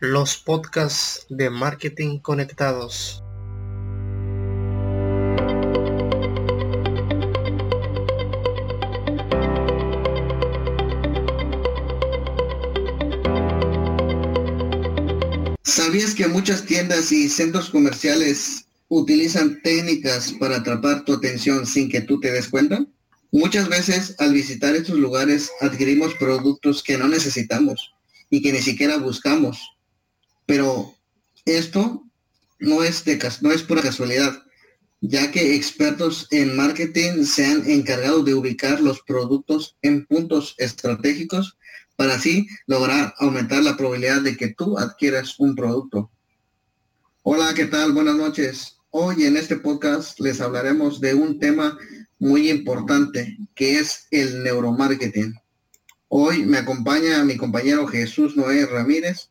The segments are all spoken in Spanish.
los podcasts de marketing conectados. ¿Sabías que muchas tiendas y centros comerciales utilizan técnicas para atrapar tu atención sin que tú te des cuenta? Muchas veces al visitar estos lugares adquirimos productos que no necesitamos y que ni siquiera buscamos pero esto no es, de, no es pura casualidad, ya que expertos en marketing se han encargado de ubicar los productos en puntos estratégicos para así lograr aumentar la probabilidad de que tú adquieras un producto. Hola, ¿qué tal? Buenas noches. Hoy en este podcast les hablaremos de un tema muy importante que es el neuromarketing. Hoy me acompaña mi compañero Jesús Noé Ramírez,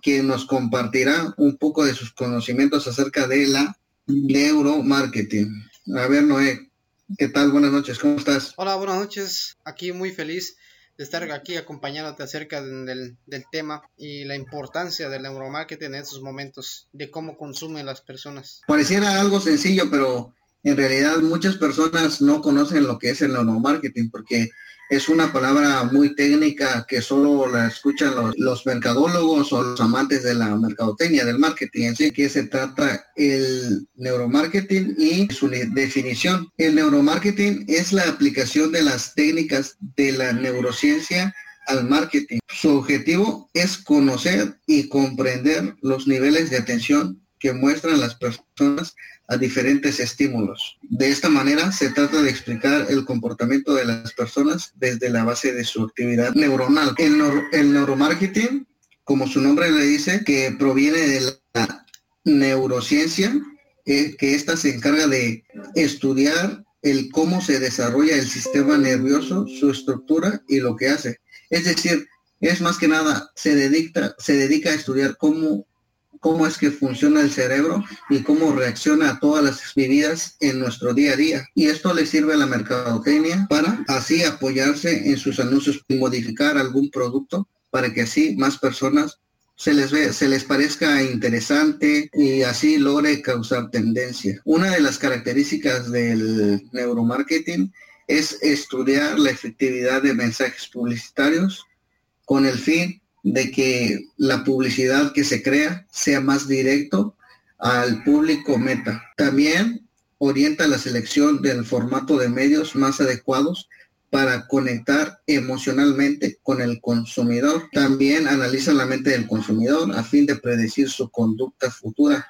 quien, nos compartirá un poco de sus conocimientos acerca de la neuromarketing. A ver, Noé, ¿qué tal? Buenas noches, ¿cómo estás? Hola, buenas noches. Aquí muy feliz de estar aquí acompañándote acerca del, del, tema y la importancia del neuromarketing en estos momentos, de cómo consumen las personas. Pareciera algo sencillo, pero en realidad muchas personas no conocen lo que es el neuromarketing porque es una palabra muy técnica que solo la escuchan los, mercadólogos o los amantes de la mercadotecnia, del marketing. Así que se trata el neuromarketing y su definición. El neuromarketing es la aplicación de las técnicas de la neurociencia al marketing. Su objetivo es conocer y comprender los niveles de atención que muestran las personas a diferentes estímulos. De esta manera se trata de explicar el comportamiento de las personas desde la base de su actividad neuronal. El, neuromarketing, como su nombre le dice, que proviene de la neurociencia, eh, que ésta se encarga de estudiar el cómo se desarrolla el sistema nervioso, su estructura y lo que hace. Es decir, es más que nada, se dedica, se dedica a estudiar cómo cómo es que funciona el cerebro y cómo reacciona a todas las vividas en nuestro día a día. Y esto le sirve a la mercadotecnia para así apoyarse en sus anuncios y modificar algún producto para que así más personas se les ve, se les parezca interesante y así logre causar tendencia. Una de las características del neuromarketing es estudiar la efectividad de mensajes publicitarios con el fin de que la publicidad que se crea sea más directo al público meta. También orienta la selección del formato de medios más adecuados para conectar emocionalmente con el consumidor. También analiza la mente del consumidor a fin de predecir su conducta futura.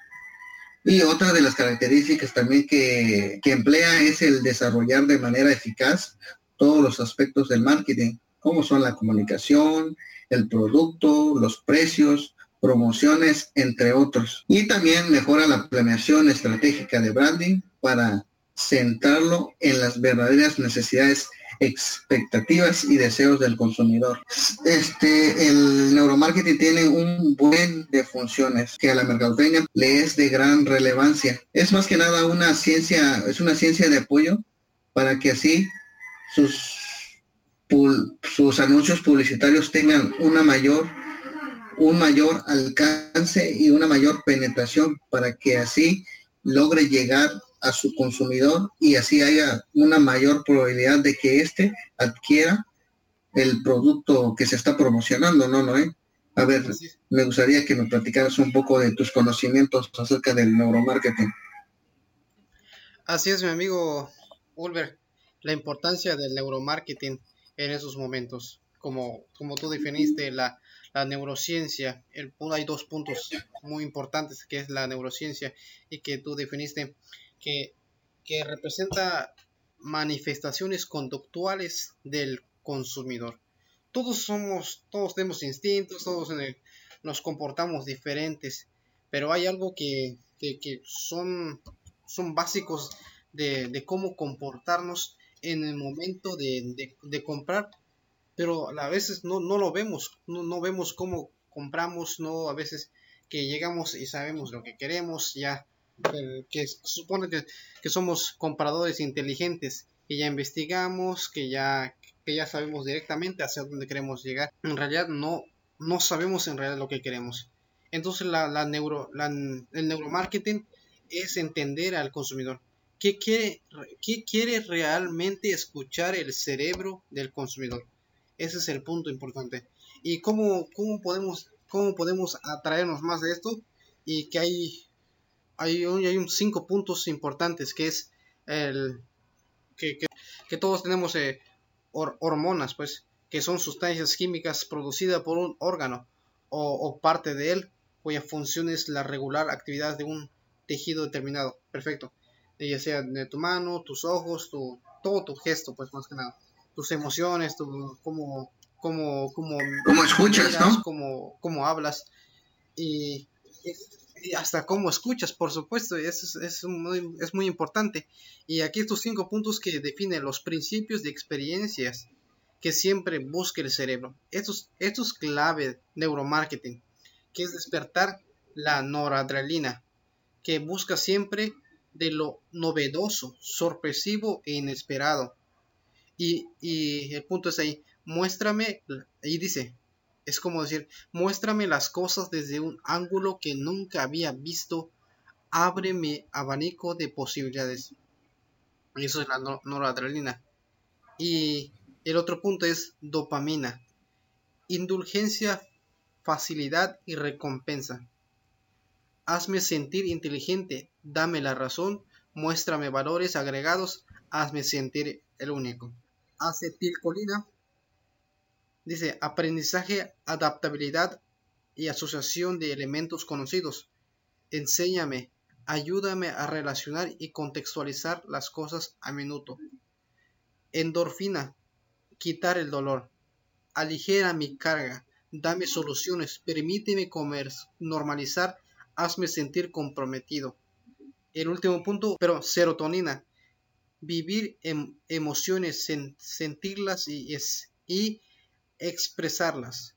Y otra de las características también que, que emplea es el desarrollar de manera eficaz todos los aspectos del marketing, como son la comunicación, el producto, los precios, promociones, entre otros. Y también mejora la planeación estratégica de branding para centrarlo en las verdaderas necesidades expectativas y deseos del consumidor. Este, el neuromarketing tiene un buen de funciones que a la mercadotecnia le es de gran relevancia. Es más que nada una ciencia, es una ciencia de apoyo para que así sus sus anuncios publicitarios tengan una mayor un mayor alcance y una mayor penetración para que así logre llegar a su consumidor y así haya una mayor probabilidad de que éste adquiera el producto que se está promocionando, ¿no, Noé? A ver, me gustaría que nos platicaras un poco de tus conocimientos acerca del neuromarketing. Así es, mi amigo Ulver, la importancia del neuromarketing en esos momentos. Como, como tú definiste la, la neurociencia, el, hay dos puntos muy importantes que es la neurociencia y que tú definiste que, que representa manifestaciones conductuales del consumidor. Todos somos, todos tenemos instintos, todos nos comportamos diferentes, pero hay algo que, que, son, son básicos de, de, cómo comportarnos en el momento de, comprar, pero a veces no, no lo vemos, no, no, vemos cómo compramos, no a veces que llegamos y sabemos lo que queremos, ya que supone que, que, somos compradores inteligentes, que ya investigamos, que ya, que ya sabemos directamente hacia dónde queremos llegar. En realidad no, no sabemos en realidad lo que queremos. Entonces la, neuro, el neuromarketing es entender al consumidor. ¿Qué quiere, ¿Qué quiere realmente escuchar el cerebro del consumidor? Ese es el punto importante. ¿Y cómo, cómo, podemos, cómo podemos atraernos más de esto? Y que hay, hay, hay un cinco puntos importantes, que es el que, que, todos tenemos eh, hormonas, pues, que son sustancias químicas producidas por un órgano o, parte de él, cuya función es la regular actividad de un tejido determinado. Perfecto. Ya sea de tu mano, tus ojos, tu, todo tu gesto, pues más que nada. Tus emociones, tu, cómo, cómo, cómo, escuchas, ¿no? Cómo, cómo hablas. Y, hasta cómo escuchas, por supuesto, es, es, muy, es muy importante. Y aquí estos cinco puntos que definen los principios de experiencias que siempre busca el cerebro. Esto es, esto es clave neuromarketing, que es despertar la noradrenalina, que busca siempre de lo novedoso, sorpresivo e inesperado. Y, y el punto es ahí, muéstrame, y dice, es como decir, muéstrame las cosas desde un ángulo que nunca había visto, abre mi abanico de posibilidades. Eso es la noradrenalina. Y el otro punto es dopamina. Indulgencia, facilidad y recompensa. Hazme sentir inteligente, dame la razón, muéstrame valores agregados, hazme sentir el único. Acetilcolina Dice aprendizaje, adaptabilidad y asociación de elementos conocidos. Enséñame, ayúdame a relacionar y contextualizar las cosas a minuto. Endorfina, quitar el dolor. Aligera mi carga, dame soluciones, permíteme comer, normalizar, hazme sentir comprometido. El último punto, pero serotonina, vivir em, emociones, sentirlas y, es, y expresarlas.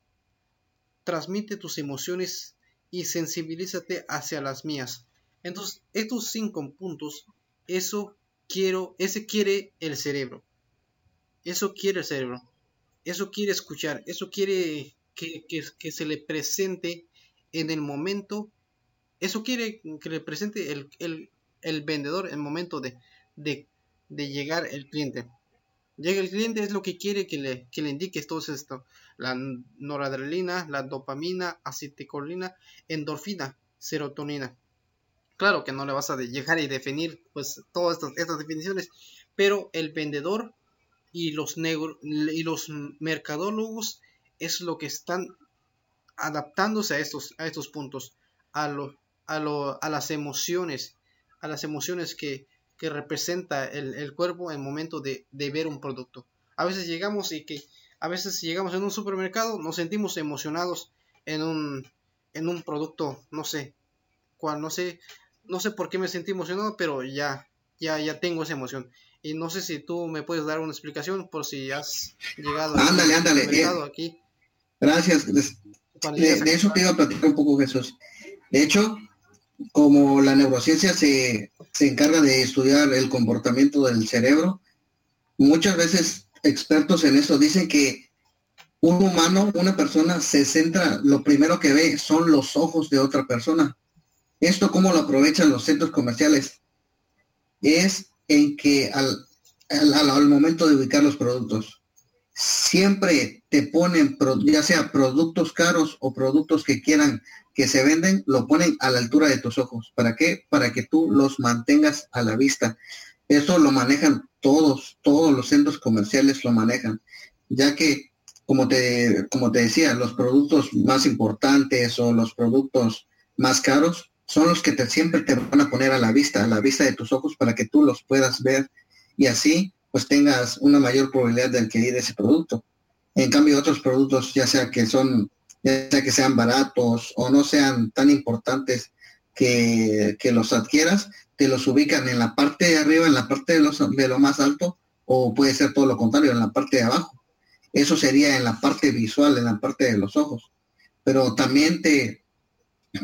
Transmite tus emociones y sensibilízate hacia las mías. Entonces, estos cinco puntos, eso quiero, ese quiere el cerebro. Eso quiere el cerebro. Eso quiere escuchar. Eso quiere que, se le presente en el momento. Eso quiere que le presente el, el, vendedor en el momento de, de, de llegar el cliente. Llega el cliente, es lo que quiere que le, que le indique todo esto. La noradrenalina, la dopamina, acetilcolina, endorfina, serotonina. Claro que no le vas a llegar y definir pues todas estas, definiciones, pero el vendedor y los, negro, y los mercadólogos es lo que están adaptándose a estos, a estos puntos, a, a, lo, a las emociones, a las emociones que, que representa el, cuerpo en el momento de, ver un producto. A veces llegamos y que a veces llegamos en un supermercado, nos sentimos emocionados en un, en un producto, no sé, cual, no sé, no sé por qué me sentí emocionado, pero ya, ya, ya tengo esa emoción. Y no sé si tú me puedes dar una explicación por si has llegado ándale, ándale, eh, aquí. Gracias. De, de, eso te iba a platicar un poco, Jesús. De hecho, como la neurociencia se, encarga de estudiar el comportamiento del cerebro, muchas veces expertos en eso dicen que un humano, una persona se centra, lo primero que ve son los ojos de otra persona. Esto cómo lo aprovechan los centros comerciales es en que al, al momento de ubicar los productos, siempre te ponen, ya sea productos caros o productos que quieran que se venden, lo ponen a la altura de tus ojos. ¿Para qué? Para que tú los mantengas a la vista. Eso lo manejan todos, todos los centros comerciales lo manejan, ya que, como te, como te decía, los productos más importantes o los productos más caros son los que te, siempre te van a poner a la vista, a la vista de tus ojos para que tú los puedas ver y así pues tengas una mayor probabilidad de adquirir ese producto. En cambio, otros productos, ya sea que son, ya sea que sean baratos o no sean tan importantes que, los adquieras, te los ubican en la parte de arriba, en la parte de, los, de lo más alto, o puede ser todo lo contrario, en la parte de abajo. Eso sería en la parte visual, en la parte de los ojos. Pero también te,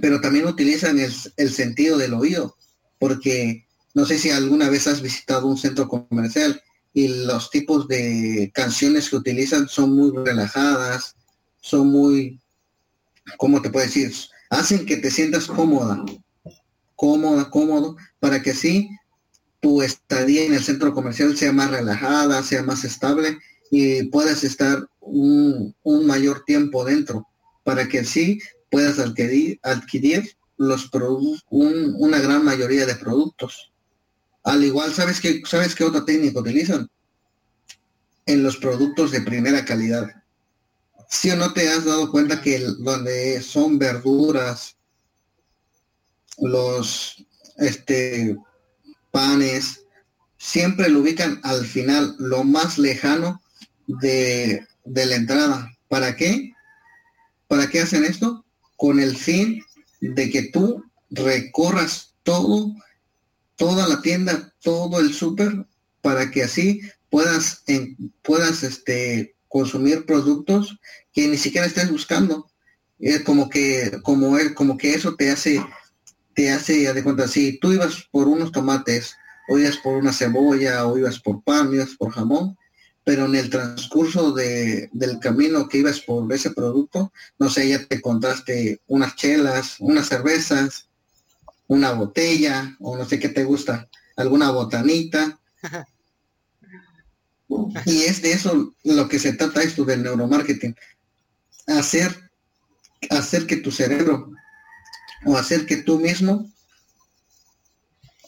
pero también utilizan el sentido del oído, porque no sé si alguna vez has visitado un centro comercial y los tipos de canciones que utilizan son muy relajadas, son muy, ¿cómo te puedo decir? Hacen que te sientas cómoda, cómoda, cómodo, para que así tu estadía en el centro comercial sea más relajada, sea más estable y puedas estar un, mayor tiempo dentro, para que así puedas adquirir, adquirir los productos, una gran mayoría de productos. Al igual, ¿sabes qué, ¿sabes qué otra técnica utilizan? En los productos de primera calidad. Si o no te has dado cuenta que donde son verduras, los este panes, siempre lo ubican al final, lo más lejano de, de la entrada. ¿Para qué? ¿Para qué hacen esto? Con el fin de que tú recorras todo, toda la tienda, todo el súper, para que así puedas, en, puedas este, consumir productos que ni siquiera estés buscando. Es como que, como, como que eso te hace, te hace, de cuenta, si tú ibas por unos tomates, o ibas por una cebolla, o ibas por pan, ibas por jamón, pero en el transcurso de, del camino que ibas por ese producto, no sé, ya te encontraste unas chelas, unas cervezas, una botella, o no sé qué te gusta, alguna botanita. y es de eso lo que se trata esto del neuromarketing. Hacer, hacer que tu cerebro o hacer que tú mismo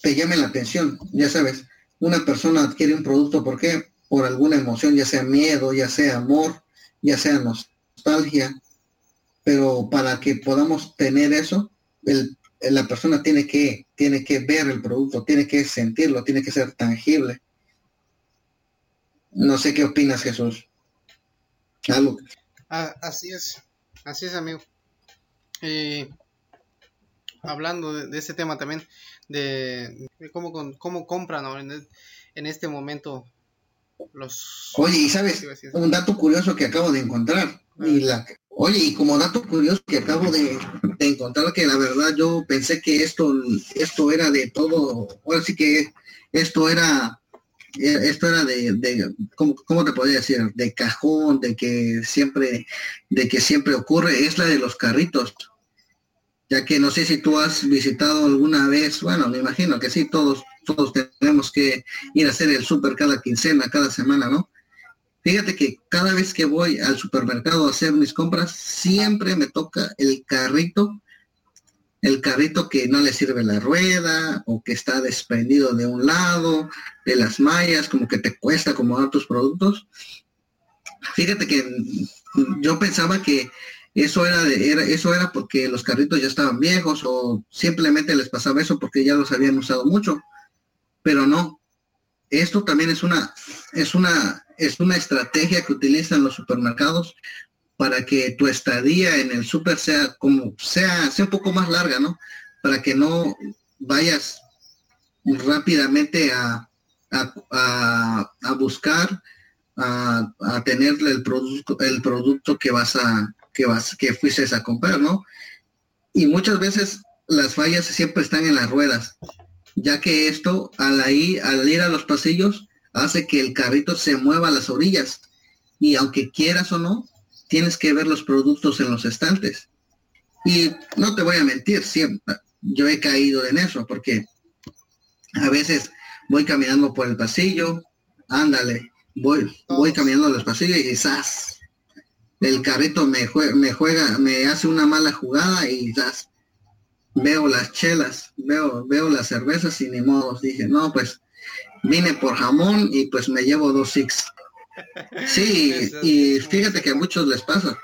te llame la atención. Ya sabes, una persona adquiere un producto, ¿por qué? por alguna emoción, ya sea miedo, ya sea amor, ya sea nostalgia, pero para que podamos tener eso, la persona tiene que, tiene que ver el producto, tiene que sentirlo, tiene que ser tangible. No sé qué opinas, Jesús. Algo. Ah, así es, así es, amigo. hablando de, ese tema también, de, cómo, cómo compran en, en este momento Oye, y sabes, un dato curioso que acabo de encontrar. Y la, oye, y como dato curioso que acabo de, encontrar, que la verdad yo pensé que esto, esto era de todo, ahora sí que esto era, esto era de, de ¿cómo, ¿cómo, te podría decir? De cajón, de que siempre, de que siempre ocurre, es la de los carritos ya que no sé si tú has visitado alguna vez, bueno, me imagino que sí, todos, todos tenemos que ir a hacer el súper cada quincena, cada semana, ¿no? Fíjate que cada vez que voy al supermercado a hacer mis compras, siempre me toca el carrito, el carrito que no le sirve la rueda o que está desprendido de un lado, de las mallas, como que te cuesta acomodar tus productos. Fíjate que yo pensaba que eso era, de, eso era porque los carritos ya estaban viejos o simplemente les pasaba eso porque ya los habían usado mucho. Pero no. Esto también es una, es una, es una estrategia que utilizan los supermercados para que tu estadía en el súper sea como sea, sea un poco más larga, ¿no? Para que no vayas rápidamente a, a, a, buscar a, a tener el producto, el producto que vas a, que, vas, que fuiste a comprar, ¿no? Y muchas veces las fallas siempre están en las ruedas, ya que esto al, al ir a los pasillos hace que el carrito se mueva a las orillas. Y aunque quieras o no, tienes que ver los productos en los estantes. Y no te voy a mentir, siempre yo he caído en eso, porque a veces voy caminando por el pasillo, ándale, voy, voy caminando los pasillos y ¡zas! el carrito me juega, me juega, me hace una mala jugada y das, veo las chelas, veo, veo las cervezas y ni modo, dije, no, pues vine por jamón y pues me llevo dos six. Sí, y fíjate que a muchos les pasa.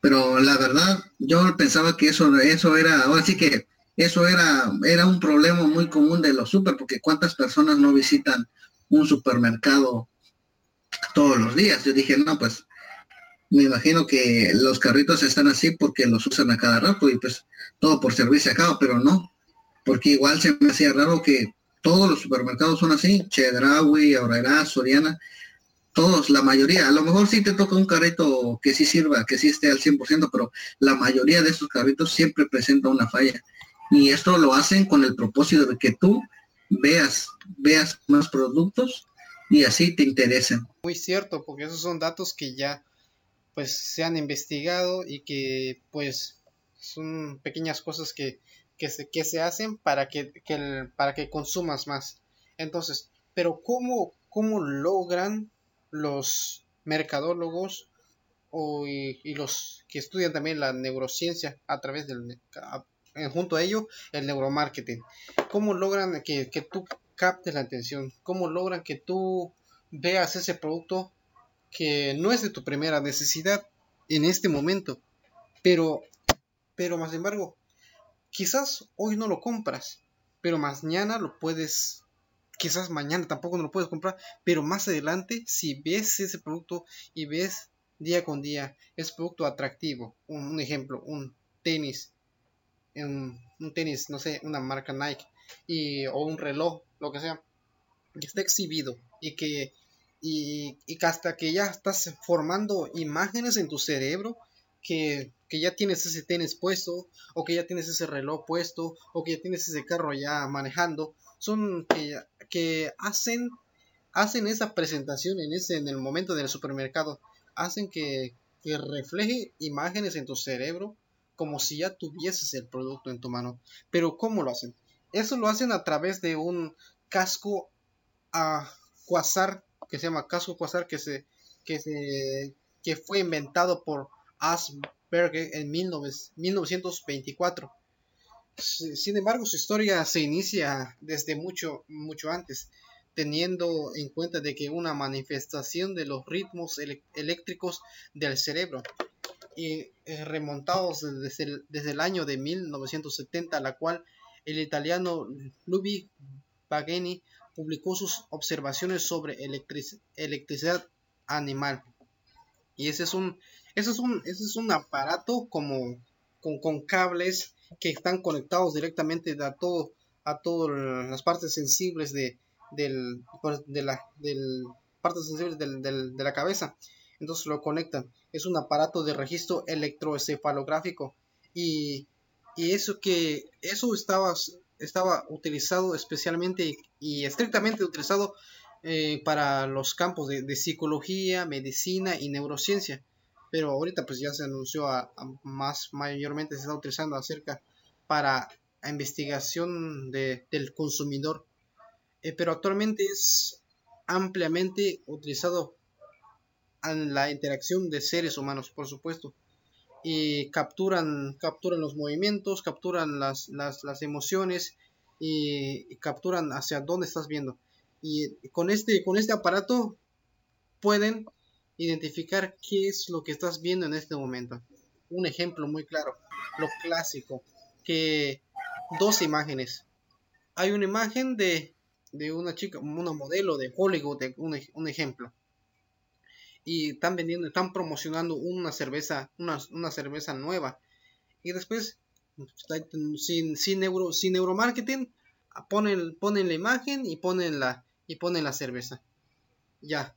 Pero la verdad, yo pensaba que eso, eso era, ahora sí que eso era, era un problema muy común de los super, porque cuántas personas no visitan un supermercado todos los días. Yo dije, no, pues me imagino que los carritos están así porque los usan a cada rato y pues todo por servicio a cabo, pero no, porque igual se me hacía raro que todos los supermercados son así, Chedraui, Aurrera, Soriana, todos, la mayoría, a lo mejor sí te toca un carrito que sí sirva, que sí esté al 100%, pero la mayoría de estos carritos siempre presenta una falla. Y esto lo hacen con el propósito de que tú veas, veas más productos y así te interesen. Muy cierto, porque esos son datos que ya pues se han investigado y que pues son pequeñas cosas que, que, se, que se hacen para que, que para que consumas más. Entonces, pero ¿cómo, cómo logran los mercadólogos o, y, los que estudian también la neurociencia a través del junto a ello el neuromarketing cómo logran que, que tú captes la atención cómo logran que tú veas ese producto que no es de tu primera necesidad en este momento, pero, pero más embargo, quizás hoy no lo compras, pero mañana lo puedes, quizás mañana tampoco no lo puedes comprar, pero más adelante, si ves ese producto y ves día con día ese producto atractivo, un, ejemplo, un tenis, un, un, tenis, no sé, una marca Nike, y, o un reloj, lo que sea, que está exhibido y que y, y hasta que ya estás formando imágenes en tu cerebro que, ya tienes ese tenis puesto o que ya tienes ese reloj puesto o que ya tienes ese carro ya manejando son que, que hacen hacen esa presentación en ese en el momento del supermercado hacen que, que refleje imágenes en tu cerebro como si ya tuvieses el producto en tu mano. Pero cómo lo hacen eso lo hacen a través de un casco a cuasar que se llama casco quasar que se que se que fue inventado por Asperger en 1924. Sin embargo, su historia se inicia desde mucho mucho antes, teniendo en cuenta de que una manifestación de los ritmos eléctricos del cerebro y eh, remontados desde el, desde el año de 1970, la cual el italiano Lubi Pagani publicó sus observaciones sobre electricidad animal. Y ese es un, ese es un, ese es un aparato como con, cables que están conectados directamente a todo, a todas las partes sensibles de, del, pues, de la, del, partes sensibles del, de la cabeza. Entonces lo conectan. Es un aparato de registro electroencefalográfico. Y, y eso que eso estaba estaba utilizado especialmente y estrictamente utilizado eh, para los campos de, psicología, medicina y neurociencia. Pero ahorita pues ya se anunció a, más mayormente se está utilizando acerca para investigación de, del consumidor. Eh, pero actualmente es ampliamente utilizado en la interacción de seres humanos, por supuesto y capturan, capturan los movimientos, capturan las, las, las emociones y, capturan hacia dónde estás viendo. Y con este, con este aparato pueden identificar qué es lo que estás viendo en este momento. Un ejemplo muy claro, lo clásico, que dos imágenes. Hay una imagen de, de una chica, una modelo de Hollywood, un, un ejemplo y están vendiendo, están promocionando una cerveza, una, una cerveza nueva. Y después, sin, sin, neuro, sin neuromarketing, ponen, ponen la imagen y ponen la, y ponen la cerveza. Ya.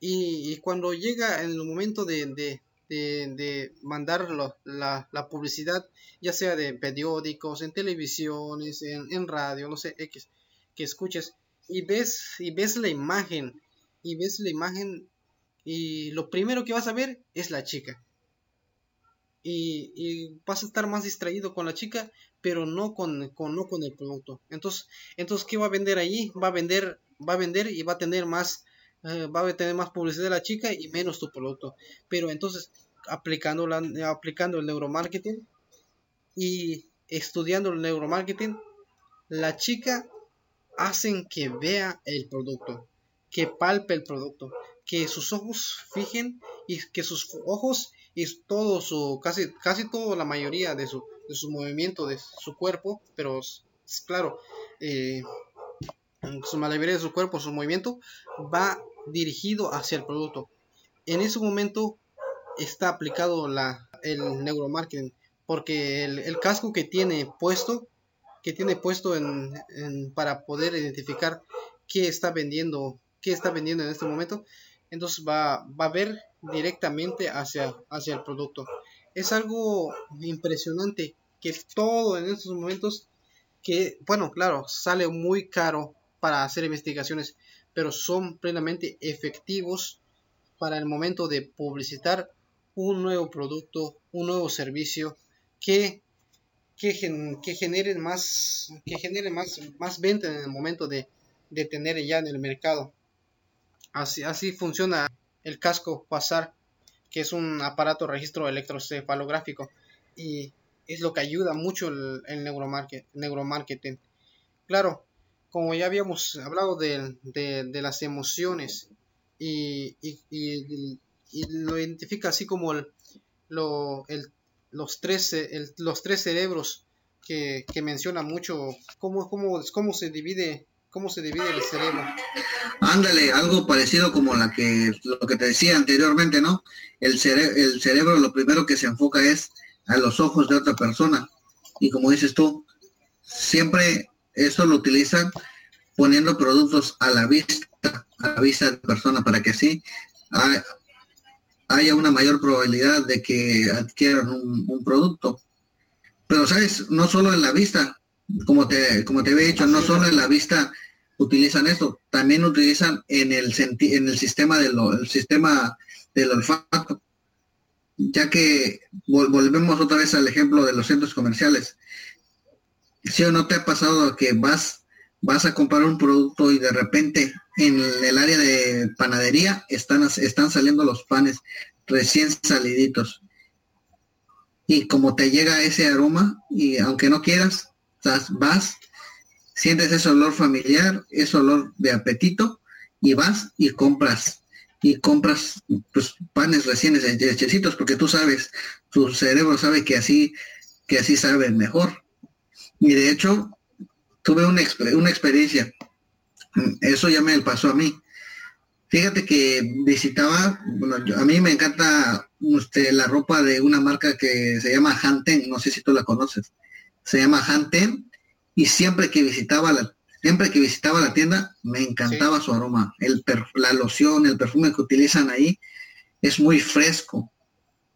Y, cuando llega el momento de, de, de, mandar la, la, publicidad, ya sea de periódicos, en televisiones, en, en radio, no sé, X, que escuches, y ves, y ves la imagen, y ves la imagen y lo primero que vas a ver es la chica. Y, vas a estar más distraído con la chica, pero no con, con, no con el producto. Entonces, entonces, ¿qué va a vender allí? Va a vender, va a vender y va a tener más, eh, va a tener más publicidad de la chica y menos tu producto. Pero entonces, aplicando, la, aplicando el neuromarketing y estudiando el neuromarketing, la chica hacen que vea el producto, que palpe el producto, que sus ojos fijen y que sus ojos y todo su casi casi toda la mayoría de su, de su movimiento de su cuerpo pero claro eh, su mayoría de su cuerpo su movimiento va dirigido hacia el producto. En ese momento está aplicado la el neuromarketing porque el, casco que tiene puesto que tiene puesto en, para poder identificar qué está vendiendo qué está vendiendo en este momento entonces va, va a ver directamente hacia, hacia el producto. Es algo impresionante que todo en estos momentos que, bueno, claro, sale muy caro para hacer investigaciones, pero son plenamente efectivos para el momento de publicitar un nuevo producto, un nuevo servicio que, que, genere más, que genere más, más venta en el momento de, de tener ya en el mercado. Así, así funciona el casco pasar, que es un aparato registro electrocefalográfico y es lo que ayuda mucho el, el neuromarketing. Claro, como ya habíamos hablado de, de, las emociones y, y, lo identifica así como el, lo, el, los, tres, los tres cerebros que, que menciona mucho, cómo, cómo, cómo se divide cómo se divide el cerebro. Ándale, algo parecido como la que lo que te decía anteriormente, ¿no? El, el cerebro lo primero que se enfoca es a los ojos de otra persona. Y como dices tú, siempre eso lo utilizan poniendo productos a la vista, a la vista de persona, para que así haya una mayor probabilidad de que adquieran un, producto. Pero, ¿sabes? No solo en la vista, como te, como te había dicho, no solo en la vista utilizan esto, también utilizan en el, en el sistema, de el sistema del olfato, ya que volvemos otra vez al ejemplo de los centros comerciales. Si o no te ha pasado que vas vas a comprar un producto y de repente en el área de panadería están, están saliendo los panes recién saliditos. Y como te llega ese aroma, y aunque no quieras, vas, sientes ese olor familiar, ese olor de apetito, y vas y compras. Y compras pues, panes recién hechecitos, porque tú sabes, tu cerebro sabe que así, que así sabe mejor. Y de hecho, tuve una, una experiencia. Eso ya me pasó a mí. Fíjate que visitaba, bueno, a mí me encanta usted, la ropa de una marca que se llama Hanten, no sé si tú la conoces. Se llama Hanten y siempre que visitaba la siempre que visitaba la tienda me encantaba su aroma, el la loción, el perfume que utilizan ahí es muy fresco.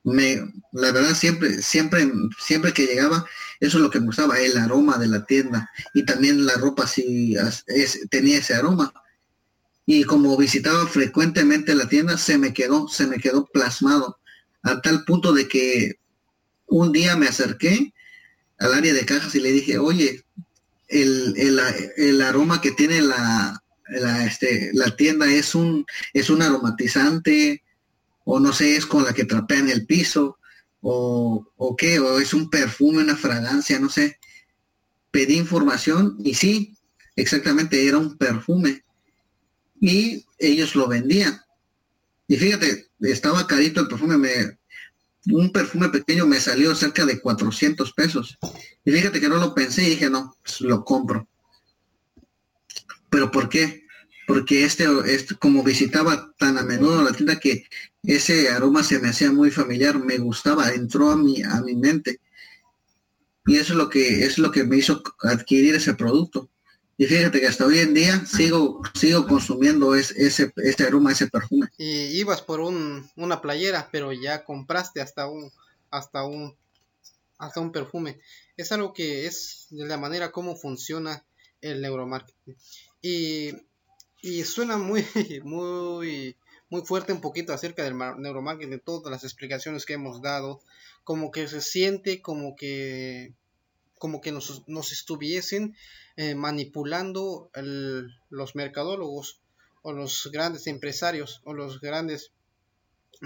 Me la verdad siempre siempre siempre que llegaba eso es lo que me gustaba, el aroma de la tienda. Y también la ropa sí tenía ese aroma. Y como visitaba frecuentemente la tienda, se me quedó, se me quedó plasmado. A tal punto de que un día me acerqué al área de cajas y le dije, oye, el, aroma que tiene la, la, este, la tienda es un, es un aromatizante, o no sé, es con la que trapean el piso o, o qué, o es un perfume, una fragancia, no sé. Pedí información y sí, exactamente era un perfume. Y ellos lo vendían. Y fíjate, estaba carito el perfume, me, un perfume pequeño me salió cerca de 400 pesos. Y fíjate que no lo pensé y dije, no, pues lo compro. ¿Pero por qué? porque este, este, como visitaba tan a menudo la tienda que ese aroma se me hacía muy familiar, me gustaba, entró a mi, a mi mente. Y eso es lo que es lo que me hizo adquirir ese producto. Y fíjate que hasta hoy en día sigo sigo consumiendo ese, ese, aroma, ese perfume. Y ibas por un, una playera, pero ya compraste hasta un hasta un hasta un perfume. Es algo que es de la manera como funciona el neuromarketing. Y y suena muy, muy, muy fuerte un poquito acerca del neuromarketing, todas las explicaciones que hemos dado, como que se siente como que como que nos, nos estuviesen eh, manipulando los mercadólogos o los grandes empresarios o los grandes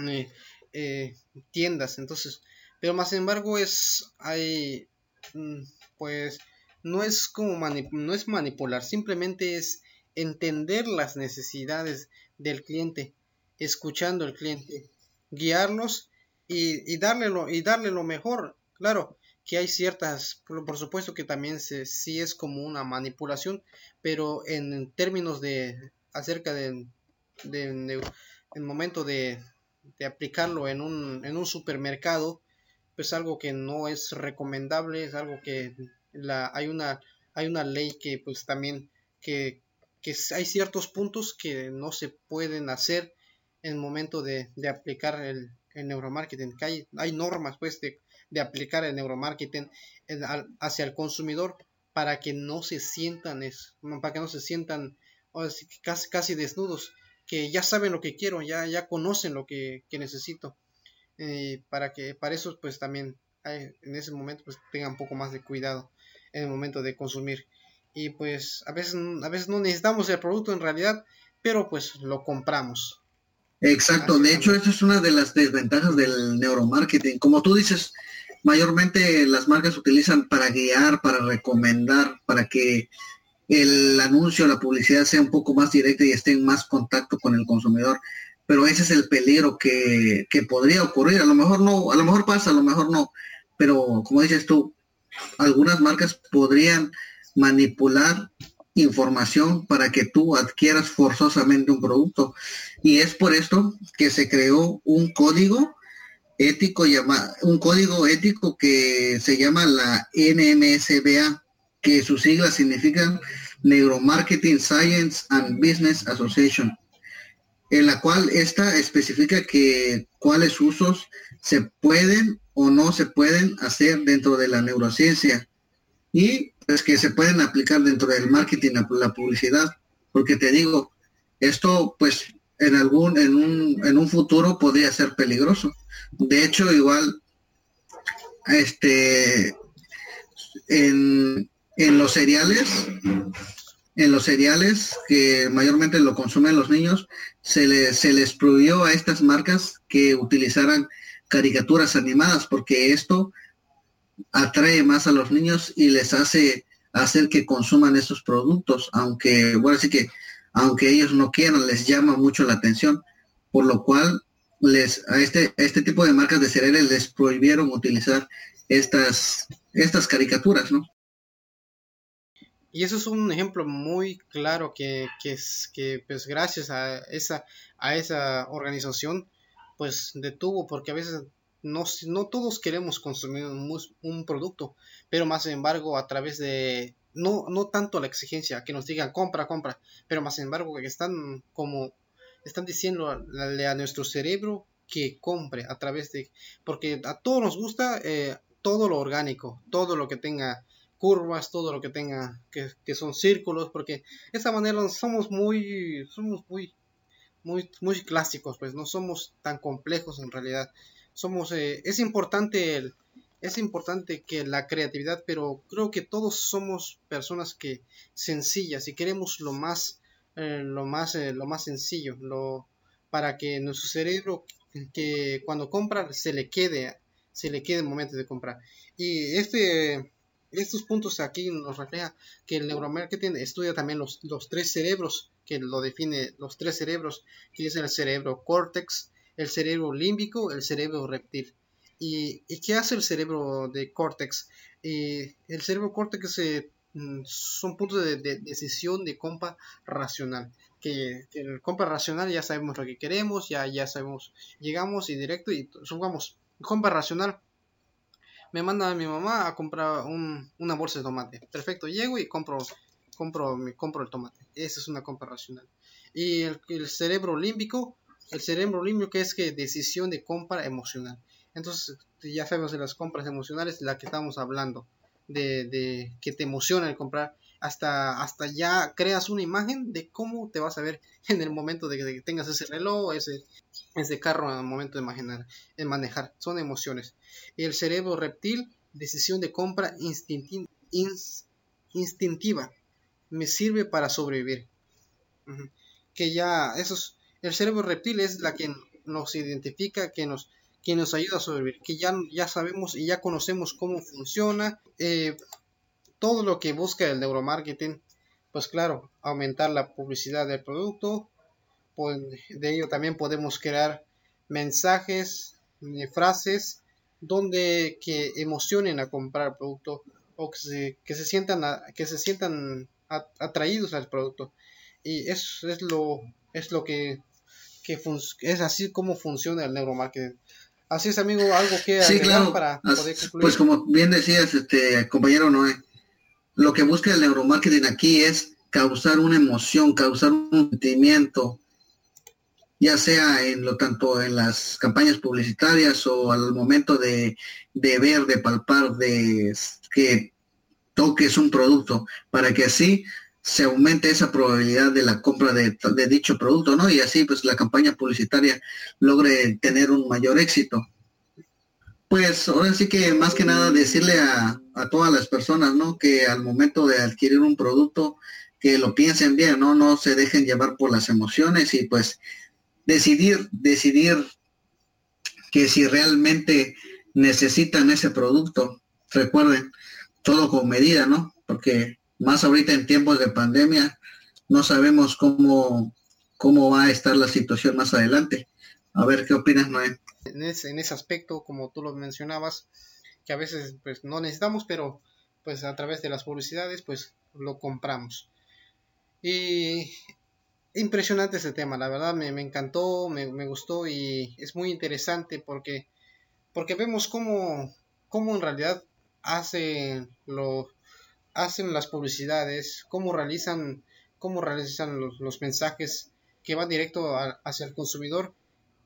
eh, eh, tiendas entonces pero más embargo es hay mm, pues no es como no es manipular simplemente es entender las necesidades del cliente, escuchando al cliente, guiarlos y, darle, lo, y darle lo mejor. Claro que hay ciertas, por, supuesto que también se, sí es como una manipulación, pero en, términos de acerca de, de, el momento de, aplicarlo en un, en un supermercado, pues algo que no es recomendable, es algo que la, hay una hay una ley que pues también que, hay ciertos puntos que no se pueden hacer en el momento de, aplicar el, neuromarketing, que hay, hay normas pues de, aplicar el neuromarketing hacia el consumidor para que no se sientan, es, para que no se sientan casi, casi desnudos, que ya saben lo que quiero, ya, ya conocen lo que, necesito. Y para que para eso pues también en ese momento pues tengan un poco más de cuidado en el momento de consumir. Y pues a veces, a veces no necesitamos el producto en realidad, pero pues lo compramos. Exacto, de hecho esa es una de las desventajas del neuromarketing. Como tú dices, mayormente las marcas utilizan para guiar, para recomendar, para que el anuncio, la publicidad sea un poco más directa y esté en más contacto con el consumidor. Pero ese es el peligro que, que podría ocurrir. A lo mejor no, a lo mejor pasa, a lo mejor no. Pero como dices tú, algunas marcas podrían manipular información para que tú adquieras forzosamente un producto. Y es por esto que se creó un código ético llamado, un código ético que se llama la NMSBA, que sus siglas significan Neuromarketing Science and Business Association, en la cual esta especifica que cuáles usos se pueden o no se pueden hacer dentro de la neurociencia y pues que se pueden aplicar dentro del marketing, la, publicidad, porque te digo, esto pues en algún, en un, en un futuro podría ser peligroso. De hecho, igual, este, en, en los cereales, en los cereales que mayormente lo consumen los niños, se les, se les prohibió a estas marcas que utilizaran caricaturas animadas, porque esto atrae más a los niños y les hace hacer que consuman estos productos, aunque, bueno, así que aunque ellos no quieran, les llama mucho la atención, por lo cual les a este, este tipo de marcas de cereales les prohibieron utilizar estas, estas caricaturas, ¿no? Y eso es un ejemplo muy claro que, que, es, que pues gracias a esa, a esa organización pues detuvo porque a veces no, todos queremos consumir un, producto, pero más embargo a través de, no, no tanto la exigencia, que nos digan compra, compra, pero más embargo que están como, están diciendo a, nuestro cerebro que compre a través de, porque a todos nos gusta eh, todo lo orgánico, todo lo que tenga curvas, todo lo que tenga, que, que son círculos, porque de esa manera somos muy, somos muy muy, muy clásicos, pues no somos tan complejos en realidad. Somos, eh, es importante el, es importante que la creatividad, pero creo que todos somos personas que sencillas y queremos lo más, eh, lo más, eh, lo más sencillo, lo, para que nuestro cerebro que cuando compra se le quede, se le quede el momento de comprar. Y este, estos puntos aquí nos refleja que el neuromarketing estudia también los, los tres cerebros que lo define los tres cerebros, que es el cerebro córtex, el cerebro límbico, el cerebro reptil. ¿Y, qué hace el cerebro de córtex? el cerebro córtex eh, mm, son puntos de, decisión de compra racional. Que, el compra racional ya sabemos lo que queremos, ya, ya sabemos, llegamos y directo y supongamos, compra racional, me manda a mi mamá a comprar una bolsa de tomate. Perfecto, llego y compro compro, el tomate. Esa es una compra racional. Y el, cerebro límbico, el cerebro límbico es que decisión de compra emocional. Entonces, ya sabemos de las compras emocionales, la que estamos hablando, de, de, que te emociona el comprar, hasta, hasta ya creas una imagen de cómo te vas a ver en el momento de que tengas ese reloj, ese, ese carro, en el momento de imaginar, manejar. Son emociones. El cerebro reptil, decisión de compra instintiva me sirve para sobrevivir. Que ya, esos, el cerebro reptil es la que nos identifica, que nos, que nos ayuda a sobrevivir, que ya, ya sabemos y ya conocemos cómo funciona. Eh, todo lo que busca el neuromarketing, pues claro, aumentar la publicidad del producto, pues de ello también podemos crear mensajes, eh, frases, donde que emocionen a comprar el producto o que se, que se sientan que se sientan atraídos al producto. Y eso es lo, es lo que, que es así como funciona el neuromarketing. Así es, amigo, algo que sí, claro. para poder concluir. Pues como bien decías, este compañero Noé, lo que busca el neuromarketing aquí es causar una emoción, causar un sentimiento, ya sea en lo tanto en las campañas publicitarias o al momento de, de ver, de palpar, de que toques un producto para que así se aumente esa probabilidad de la compra de, dicho producto, ¿no? Y así pues la campaña publicitaria logre tener un mayor éxito. Pues ahora sí que más que nada decirle a, a todas las personas, ¿no? Que al momento de adquirir un producto, que lo piensen bien, ¿no? No se dejen llevar por las emociones y pues decidir, decidir que si realmente necesitan ese producto, recuerden, todo con medida, ¿no? Porque más ahorita en tiempos de pandemia, no sabemos cómo, cómo va a estar la situación más adelante. A ver, ¿qué opinas, Noé? En ese, en ese aspecto, como tú lo mencionabas, que a veces pues no necesitamos, pero pues a través de las publicidades pues lo compramos. Y impresionante ese tema, la verdad me, me encantó, me, me, gustó y es muy interesante porque, porque vemos cómo, cómo en realidad hace lo, hacen las publicidades, cómo realizan, cómo realizan los, mensajes que van directo hacia el consumidor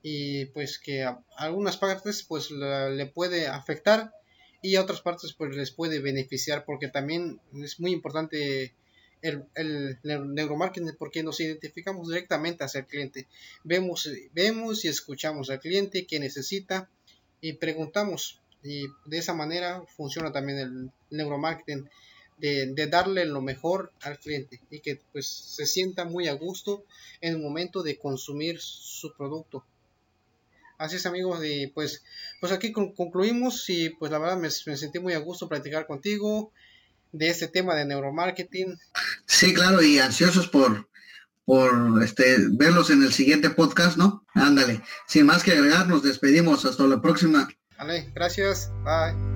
y pues que a algunas partes pues le puede afectar y a otras partes pues les puede beneficiar porque también es muy importante el, el, neuromarketing porque nos identificamos directamente hacia el cliente. Vemos, vemos y escuchamos al cliente que necesita y preguntamos. Y de esa manera funciona también el neuromarketing, de, de darle lo mejor al cliente y que pues se sienta muy a gusto en el momento de consumir su producto. Así es amigos, y pues, pues aquí concluimos y pues la verdad me, me sentí muy a gusto platicar contigo de este tema de neuromarketing. Sí, claro, y ansiosos por, por este, verlos en el siguiente podcast, ¿no? Ándale. Sin más que agregar, nos despedimos. Hasta la próxima. Vale, gracias. Bye.